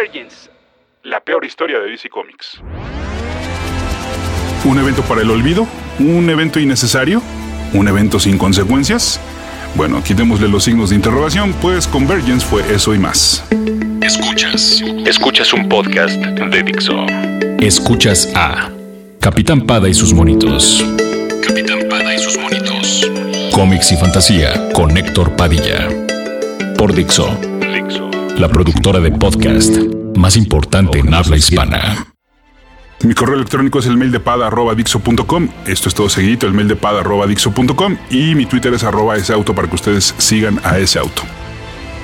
Convergence, la peor historia de DC Comics. ¿Un evento para el olvido? ¿Un evento innecesario? ¿Un evento sin consecuencias? Bueno, quitémosle los signos de interrogación, pues Convergence fue eso y más. Escuchas. Escuchas un podcast de Dixo. Escuchas a Capitán Pada y sus monitos. Capitán Pada y sus monitos. Cómics y fantasía con Héctor Padilla. Por Dixo. Dixo. La productora de podcast más importante en habla hispana. Mi correo electrónico es el mail. Esto es todo seguidito, el mail. Y mi Twitter es arroba ese auto para que ustedes sigan a ese auto.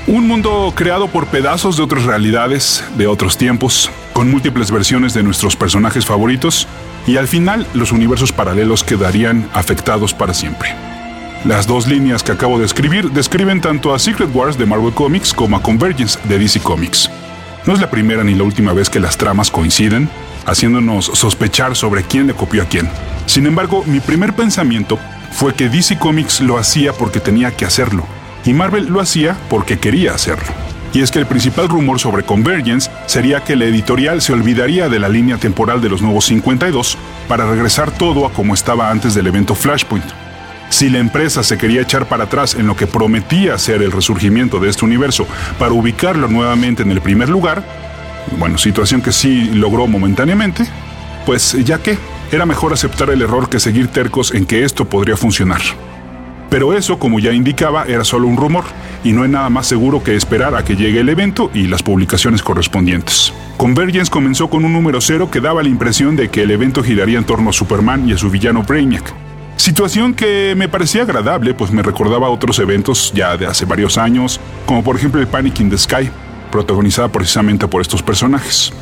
Un mundo creado por pedazos de otras realidades, de otros tiempos, con múltiples versiones de nuestros personajes favoritos, y al final los universos paralelos quedarían afectados para siempre. Las dos líneas que acabo de escribir describen tanto a Secret Wars de Marvel Comics como a Convergence de DC Comics. No es la primera ni la última vez que las tramas coinciden, haciéndonos sospechar sobre quién le copió a quién. Sin embargo, mi primer pensamiento fue que DC Comics lo hacía porque tenía que hacerlo, y Marvel lo hacía porque quería hacerlo. Y es que el principal rumor sobre Convergence sería que la editorial se olvidaría de la línea temporal de los nuevos 52 para regresar todo a como estaba antes del evento Flashpoint. Si la empresa se quería echar para atrás en lo que prometía ser el resurgimiento de este universo para ubicarlo nuevamente en el primer lugar, bueno, situación que sí logró momentáneamente, pues ya que era mejor aceptar el error que seguir tercos en que esto podría funcionar. Pero eso, como ya indicaba, era solo un rumor, y no hay nada más seguro que esperar a que llegue el evento y las publicaciones correspondientes. Convergence comenzó con un número cero que daba la impresión de que el evento giraría en torno a Superman y a su villano Brainiac. Situación que me parecía agradable, pues me recordaba otros eventos ya de hace varios años, como por ejemplo el Panic in the Sky, protagonizada precisamente por estos personajes.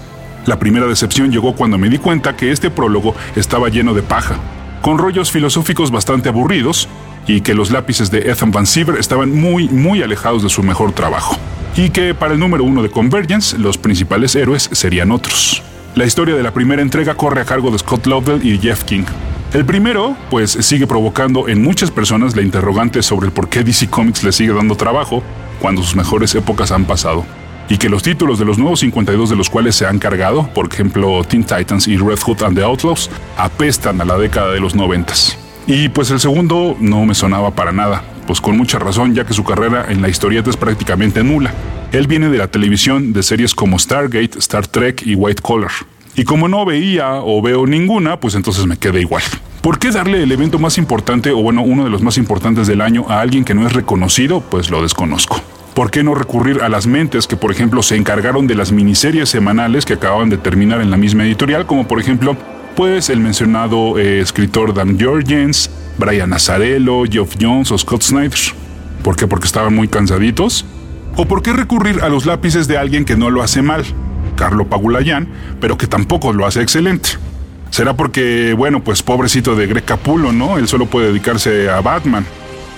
La primera decepción llegó cuando me di cuenta que este prólogo estaba lleno de paja, con rollos filosóficos bastante aburridos y que los lápices de Ethan Van Siever estaban muy, muy alejados de su mejor trabajo. Y que para el número uno de Convergence, los principales héroes serían otros. La historia de la primera entrega corre a cargo de Scott Lovell y Jeff King. El primero, pues sigue provocando en muchas personas la interrogante sobre el por qué DC Comics le sigue dando trabajo cuando sus mejores épocas han pasado y que los títulos de los nuevos 52 de los cuales se han cargado, por ejemplo Teen Titans y Red Hood and the Outlaws, apestan a la década de los 90. Y pues el segundo no me sonaba para nada, pues con mucha razón ya que su carrera en la historieta es prácticamente nula. Él viene de la televisión de series como Stargate, Star Trek y White Collar. Y como no veía o veo ninguna, pues entonces me quedé igual. ¿Por qué darle el evento más importante o bueno, uno de los más importantes del año a alguien que no es reconocido? Pues lo desconozco. ¿Por qué no recurrir a las mentes que, por ejemplo, se encargaron de las miniseries semanales que acababan de terminar en la misma editorial, como por ejemplo, pues el mencionado eh, escritor Dan Jorgens, Brian Nazarello, Geoff Jones o Scott Snyder? ¿Por qué? Porque estaban muy cansaditos. ¿O por qué recurrir a los lápices de alguien que no lo hace mal, Carlo Pagulayan, pero que tampoco lo hace excelente? ¿Será porque, bueno, pues pobrecito de Greg Capullo, ¿no? Él solo puede dedicarse a Batman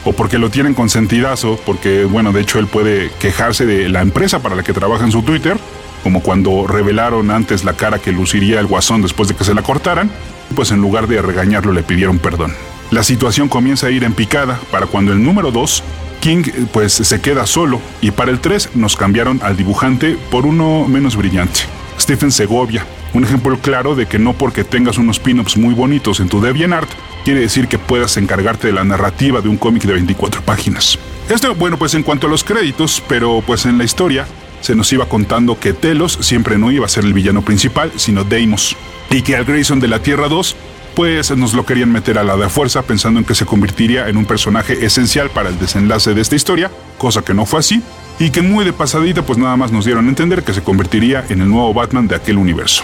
o porque lo tienen consentidazo, porque bueno, de hecho él puede quejarse de la empresa para la que trabaja en su Twitter, como cuando revelaron antes la cara que luciría el guasón después de que se la cortaran, pues en lugar de regañarlo le pidieron perdón. La situación comienza a ir en picada para cuando el número 2, King pues se queda solo y para el 3 nos cambiaron al dibujante por uno menos brillante, Stephen Segovia, un ejemplo claro de que no porque tengas unos pin-ups muy bonitos en tu DeviantArt quiere decir que puedas encargarte de la narrativa de un cómic de 24 páginas. Esto, bueno, pues en cuanto a los créditos, pero pues en la historia se nos iba contando que Telos siempre no iba a ser el villano principal, sino Deimos, y que al Grayson de la Tierra 2 pues nos lo querían meter a la de fuerza pensando en que se convertiría en un personaje esencial para el desenlace de esta historia, cosa que no fue así, y que muy de pasadita pues nada más nos dieron a entender que se convertiría en el nuevo Batman de aquel universo.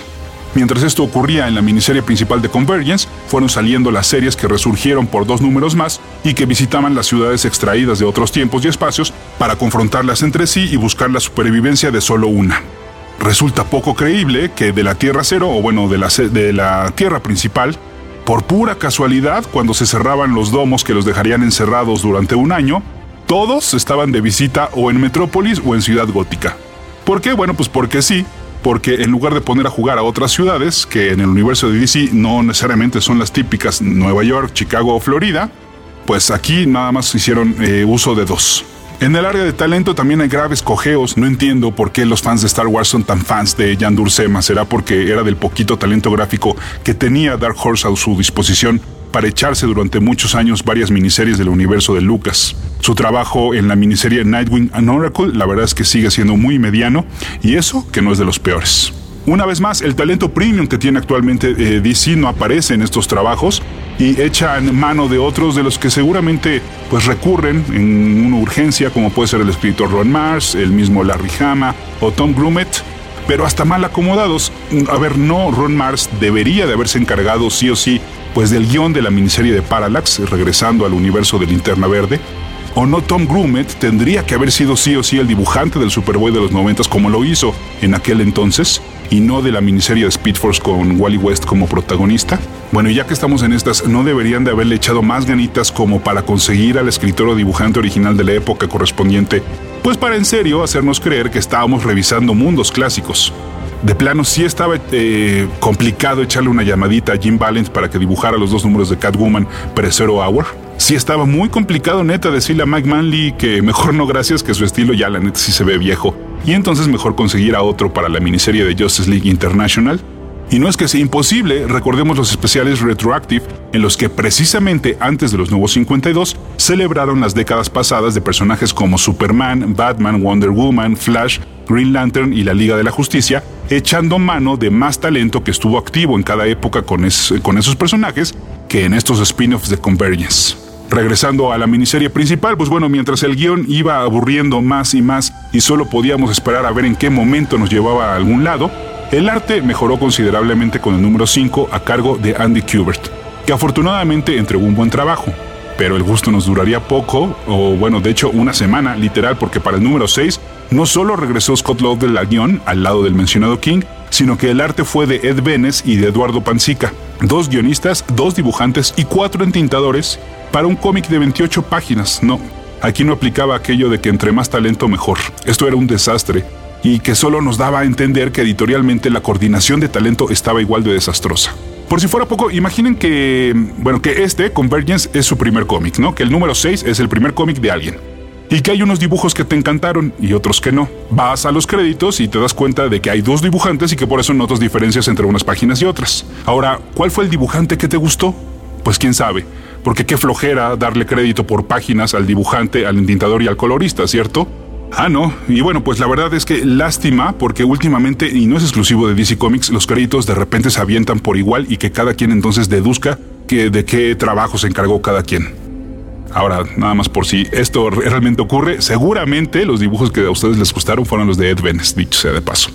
Mientras esto ocurría en la miniserie principal de Convergence, fueron saliendo las series que resurgieron por dos números más y que visitaban las ciudades extraídas de otros tiempos y espacios para confrontarlas entre sí y buscar la supervivencia de solo una. Resulta poco creíble que de la Tierra Cero, o bueno, de la, de la Tierra principal, por pura casualidad, cuando se cerraban los domos que los dejarían encerrados durante un año, todos estaban de visita o en Metrópolis o en Ciudad Gótica. ¿Por qué? Bueno, pues porque sí, porque en lugar de poner a jugar a otras ciudades, que en el universo de DC no necesariamente son las típicas Nueva York, Chicago o Florida, pues aquí nada más hicieron eh, uso de dos. En el área de talento también hay graves cojeos. No entiendo por qué los fans de Star Wars son tan fans de Jan Dursema. Será porque era del poquito talento gráfico que tenía Dark Horse a su disposición para echarse durante muchos años varias miniseries del universo de Lucas. Su trabajo en la miniserie Nightwing and Oracle, la verdad es que sigue siendo muy mediano, y eso que no es de los peores. Una vez más, el talento premium que tiene actualmente eh, DC no aparece en estos trabajos y echan mano de otros de los que seguramente pues recurren en una urgencia, como puede ser el escritor Ron Mars, el mismo Larry Hama o Tom Grumet, pero hasta mal acomodados. A ver, no, Ron Mars debería de haberse encargado sí o sí pues del guion de la miniserie de Parallax, regresando al universo de Linterna Verde, o no Tom Grumet tendría que haber sido sí o sí el dibujante del Superboy de los noventas como lo hizo en aquel entonces y no de la miniserie de Speed Force con Wally West como protagonista. Bueno, ya que estamos en estas, ¿no deberían de haberle echado más ganitas como para conseguir al escritor o dibujante original de la época correspondiente? Pues para en serio hacernos creer que estábamos revisando mundos clásicos. De plano sí estaba eh, complicado echarle una llamadita a Jim Valent para que dibujara los dos números de Catwoman pre-Zero Hour. Sí estaba muy complicado neta decirle a Mike Manley que mejor no gracias que su estilo ya la neta sí se ve viejo y entonces mejor conseguir a otro para la miniserie de Justice League International. Y no es que sea imposible, recordemos los especiales Retroactive, en los que precisamente antes de los nuevos 52 celebraron las décadas pasadas de personajes como Superman, Batman, Wonder Woman, Flash, Green Lantern y la Liga de la Justicia, echando mano de más talento que estuvo activo en cada época con, esos personajes que en estos spin-offs de Convergence. Regresando a la miniserie principal, pues bueno, mientras el guion iba aburriendo más y más y solo podíamos esperar a ver en qué momento nos llevaba a algún lado, el arte mejoró considerablemente con el número 5 a cargo de Andy Kubert, que afortunadamente entregó un buen trabajo. Pero el gusto nos duraría poco, o bueno, de hecho una semana, literal, porque para el número 6 no solo regresó Scott Lobdell al guion, al lado del mencionado King, sino que el arte fue de Ed Benes y de Eduardo Panzica, dos guionistas, dos dibujantes y cuatro entintadores para un cómic de 28 páginas. No, aquí no aplicaba aquello de que entre más talento mejor. Esto era un desastre y que solo nos daba a entender que editorialmente la coordinación de talento estaba igual de desastrosa. Por si fuera poco, imaginen que, bueno, que este, Convergence, es su primer cómic, ¿no? Que el número 6 es el primer cómic de alguien. Y que hay unos dibujos que te encantaron y otros que no. Vas a los créditos y te das cuenta de que hay dos dibujantes y que por eso notas diferencias entre unas páginas y otras. Ahora, ¿cuál fue el dibujante que te gustó? Pues quién sabe porque qué flojera darle crédito por páginas al dibujante, al entintador y al colorista, ¿cierto? Ah, no. Y bueno, pues la verdad es que lástima porque últimamente, y no es exclusivo de DC Comics, los créditos de repente se avientan por igual y que cada quien entonces deduzca que de qué trabajo se encargó cada quien. Ahora, nada más por si esto realmente ocurre, seguramente los dibujos que a ustedes les gustaron fueron los de Ed Benes, dicho sea de paso.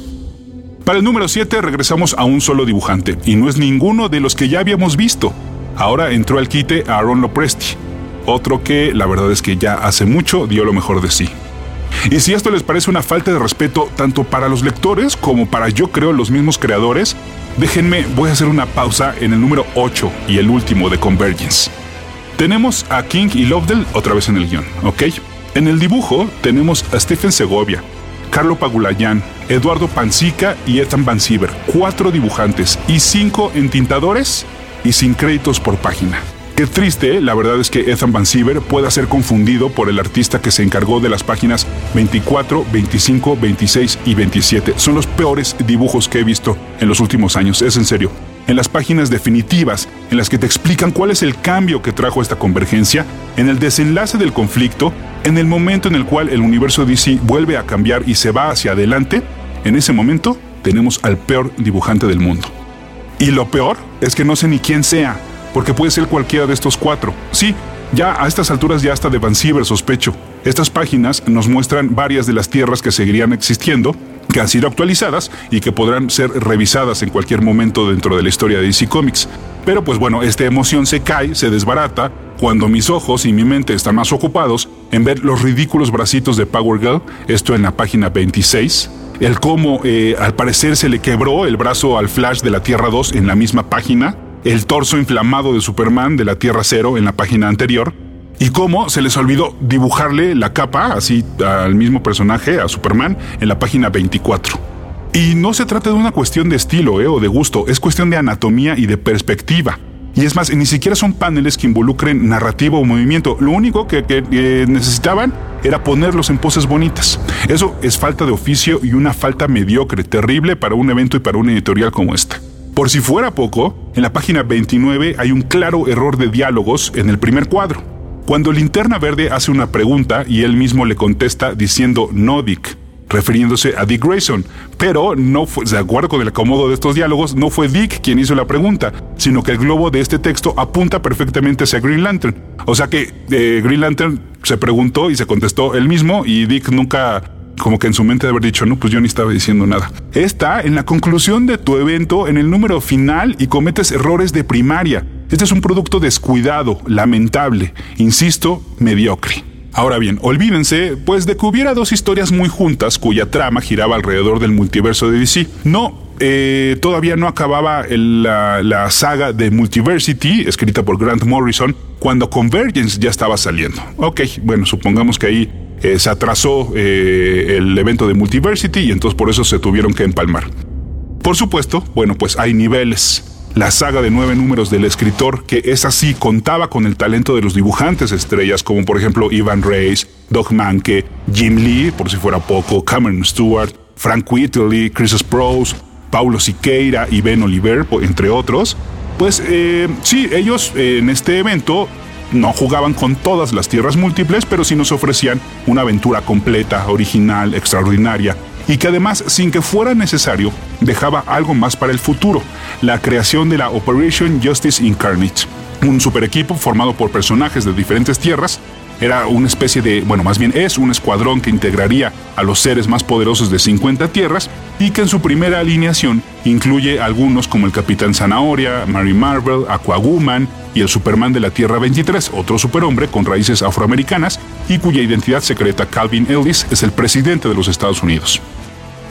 Para el número 7 regresamos a un solo dibujante, y no es ninguno de los que ya habíamos visto. Ahora entró al quite Aaron Lopresti, otro que la verdad es que ya hace mucho dio lo mejor de sí. Y si esto les parece una falta de respeto tanto para los lectores como para yo creo los mismos creadores, déjenme, voy a hacer una pausa en el número 8 y el último de Convergence. Tenemos a King y Lovedell otra vez en el guion, ¿ok? En el dibujo tenemos a Stephen Segovia, Carlo Pagulayan, Eduardo Panzica y Ethan Van Siever, cuatro dibujantes y cinco entintadores y sin créditos por página. Qué triste, la verdad es que Ethan Van Siever pueda ser confundido por el artista que se encargó de las páginas 24, 25, 26 y 27. Son los peores dibujos que he visto en los últimos años, es en serio. En las páginas definitivas, en las que te explican cuál es el cambio que trajo esta convergencia, en el desenlace del conflicto, en el momento en el cual el universo DC vuelve a cambiar y se va hacia adelante, en ese momento tenemos al peor dibujante del mundo. Y lo peor es que no sé ni quién sea, porque puede ser cualquiera de estos cuatro. Sí, ya a estas alturas ya hasta de Van Siever sospecho. Estas páginas nos muestran varias de las tierras que seguirían existiendo, que han sido actualizadas y que podrán ser revisadas en cualquier momento dentro de la historia de DC Comics. Pero pues bueno, esta emoción se cae, se desbarata, cuando mis ojos y mi mente están más ocupados en ver los ridículos bracitos de Power Girl, esto en la página 26, el cómo eh, al parecer se le quebró el brazo al Flash de la Tierra 2 en la misma página, el torso inflamado de Superman de la Tierra 0 en la página anterior, y cómo se les olvidó dibujarle la capa así al mismo personaje, a Superman, en la página 24. Y no se trata de una cuestión de estilo eh, o de gusto, es cuestión de anatomía y de perspectiva. Y es más, ni siquiera son paneles que involucren narrativa o movimiento. Lo único que, necesitaban era ponerlos en poses bonitas. Eso es falta de oficio y una falta mediocre, terrible para un evento y para una editorial como esta. Por si fuera poco, en la página 29 hay un claro error de diálogos en el primer cuadro. Cuando Linterna Verde hace una pregunta y él mismo le contesta diciendo no, Dick refiriéndose a Dick Grayson. Pero no fue, de acuerdo con el acomodo de estos diálogos, no fue Dick quien hizo la pregunta, sino que el globo de este texto apunta perfectamente hacia Green Lantern. O sea que eh, Green Lantern se preguntó y se contestó él mismo y Dick nunca como que en su mente de haber dicho, no, pues yo ni estaba diciendo nada. Está en la conclusión de tu evento, en el número final y cometes errores de primaria. Este es un producto descuidado, lamentable, insisto, mediocre. Ahora bien, olvídense, pues de que hubiera dos historias muy juntas cuya trama giraba alrededor del multiverso de DC. No, eh, todavía no acababa la, saga de Multiversity, escrita por Grant Morrison, cuando Convergence ya estaba saliendo. Ok, bueno, supongamos que ahí eh, se atrasó eh, el evento de Multiversity y entonces por eso se tuvieron que empalmar. Por supuesto, bueno, pues hay niveles la saga de nueve números del escritor, que es así, contaba con el talento de los dibujantes estrellas, como por ejemplo Ivan Reis, Doug Manke, Jim Lee, por si fuera poco, Cameron Stewart, Frank Whiteley, Chris Sprouse, Paulo Siqueira y Ben Oliver, entre otros. Pues eh, sí, ellos en este evento no jugaban con todas las tierras múltiples, pero sí nos ofrecían una aventura completa, original, extraordinaria, y que además, sin que fuera necesario, dejaba algo más para el futuro, la creación de la Operation Justice Incarnate, un super equipo formado por personajes de diferentes tierras era una especie de, bueno, más bien es un escuadrón que integraría a los seres más poderosos de 50 tierras y que en su primera alineación incluye algunos como el Capitán Zanahoria, Mary Marvel, Aquawoman y el Superman de la Tierra 23, otro superhombre con raíces afroamericanas y cuya identidad secreta Calvin Ellis es el presidente de los Estados Unidos.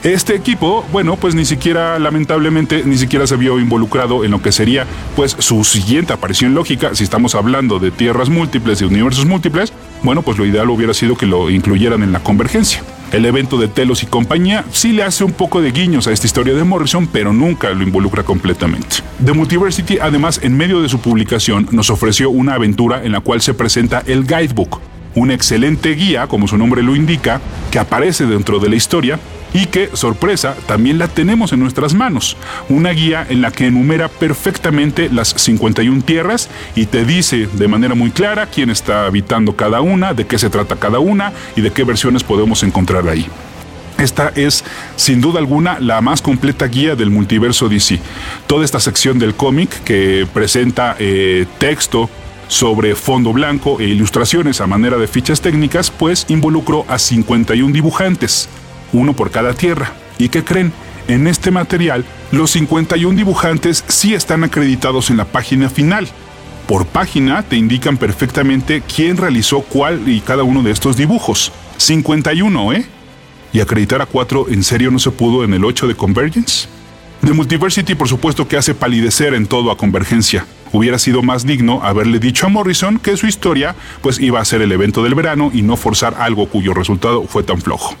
Este equipo, bueno, pues ni siquiera, lamentablemente, ni siquiera se vio involucrado en lo que sería, pues, su siguiente aparición lógica, si estamos hablando de tierras múltiples, y universos múltiples, bueno, pues lo ideal hubiera sido que lo incluyeran en la convergencia. El evento de Telos y compañía sí le hace un poco de guiños a esta historia de Morrison, pero nunca lo involucra completamente. The Multiversity, además, en medio de su publicación, nos ofreció una aventura en la cual se presenta el Guidebook, una excelente guía, como su nombre lo indica, que aparece dentro de la historia y que, sorpresa, también la tenemos en nuestras manos. Una guía en la que enumera perfectamente las 51 tierras y te dice de manera muy clara quién está habitando cada una, de qué se trata cada una y de qué versiones podemos encontrar ahí. Esta es, sin duda alguna, la más completa guía del multiverso DC. Toda esta sección del cómic que presenta eh, texto sobre fondo blanco e ilustraciones a manera de fichas técnicas, pues involucró a 51 dibujantes, uno por cada tierra. ¿Y qué creen? En este material, los 51 dibujantes sí están acreditados en la página final. Por página te indican perfectamente quién realizó cuál y cada uno de estos dibujos. 51, ¿eh? ¿Y acreditar a 4 en serio no se pudo en el 8 de Convergence? The Multiversity por supuesto que hace palidecer en todo a Convergencia. Hubiera sido más digno haberle dicho a Morrison que su historia pues iba a ser el evento del verano y no forzar algo cuyo resultado fue tan flojo.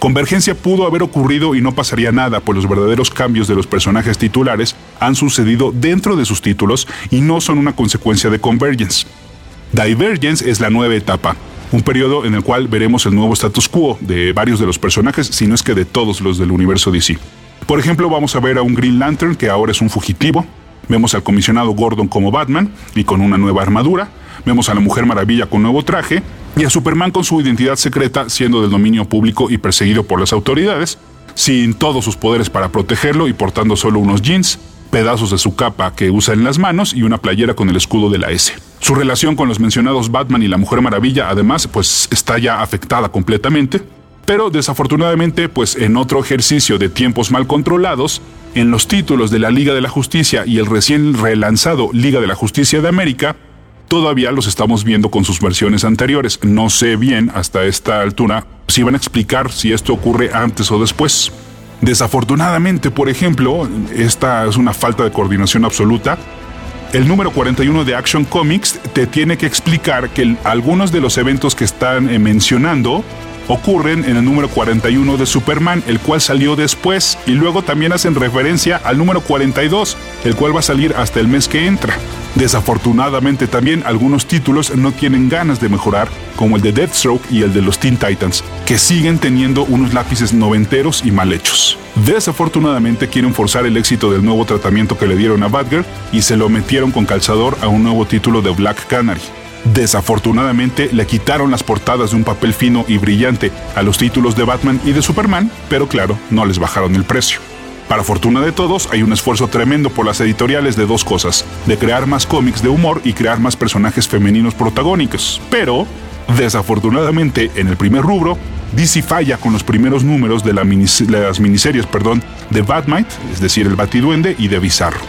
Convergencia pudo haber ocurrido y no pasaría nada, pues los verdaderos cambios de los personajes titulares han sucedido dentro de sus títulos y no son una consecuencia de Convergence. Divergence es la nueva etapa, un periodo en el cual veremos el nuevo status quo de varios de los personajes, si no es que de todos los del universo DC. Por ejemplo, vamos a ver a un Green Lantern que ahora es un fugitivo, vemos al comisionado Gordon como Batman y con una nueva armadura, vemos a la Mujer Maravilla con nuevo traje, y a Superman con su identidad secreta siendo del dominio público y perseguido por las autoridades, sin todos sus poderes para protegerlo y portando solo unos jeans, pedazos de su capa que usa en las manos y una playera con el escudo de la S. Su relación con los mencionados Batman y la Mujer Maravilla además pues está ya afectada completamente, pero desafortunadamente pues en otro ejercicio de tiempos mal controlados, en los títulos de la Liga de la Justicia y el recién relanzado Liga de la Justicia de América, todavía los estamos viendo con sus versiones anteriores. No sé bien hasta esta altura si van a explicar si esto ocurre antes o después. Desafortunadamente, por ejemplo, esta es una falta de coordinación absoluta. El número 41 de Action Comics te tiene que explicar que algunos de los eventos que están eh, mencionando ocurren en el número 41 de Superman, el cual salió después, y luego también hacen referencia al número 42, el cual va a salir hasta el mes que entra. Desafortunadamente también algunos títulos no tienen ganas de mejorar, como el de Deathstroke y el de los Teen Titans, que siguen teniendo unos lápices noventeros y mal hechos. Desafortunadamente quieren forzar el éxito del nuevo tratamiento que le dieron a Batgirl y se lo metieron con calzador a un nuevo título de Black Canary. Desafortunadamente le quitaron las portadas de un papel fino y brillante a los títulos de Batman y de Superman, pero claro, no les bajaron el precio. Para fortuna de todos, hay un esfuerzo tremendo por las editoriales de dos cosas, de crear más cómics de humor y crear más personajes femeninos protagónicos. Pero, desafortunadamente, en el primer rubro, DC falla con los primeros números de, las miniseries perdón, de Batmite, es decir, el Batiduende, y de Bizarro.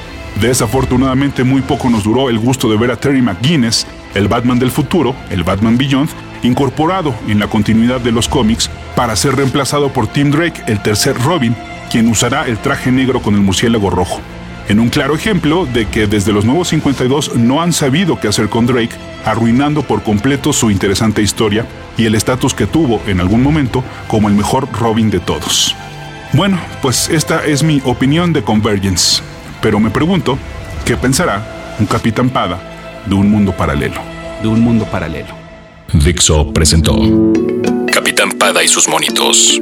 Desafortunadamente muy poco nos duró el gusto de ver a Terry McGuinness, el Batman del futuro, el Batman Beyond, incorporado en la continuidad de los cómics para ser reemplazado por Tim Drake, el tercer Robin, quien usará el traje negro con el murciélago rojo. En un claro ejemplo de que desde los nuevos 52 no han sabido qué hacer con Drake, arruinando por completo su interesante historia y el estatus que tuvo en algún momento como el mejor Robin de todos. Bueno, pues esta es mi opinión de Convergence, pero me pregunto, ¿qué pensará un Capitán Pada de un mundo paralelo? De un mundo paralelo. Dixo presentó Capitán Pada y sus monitos.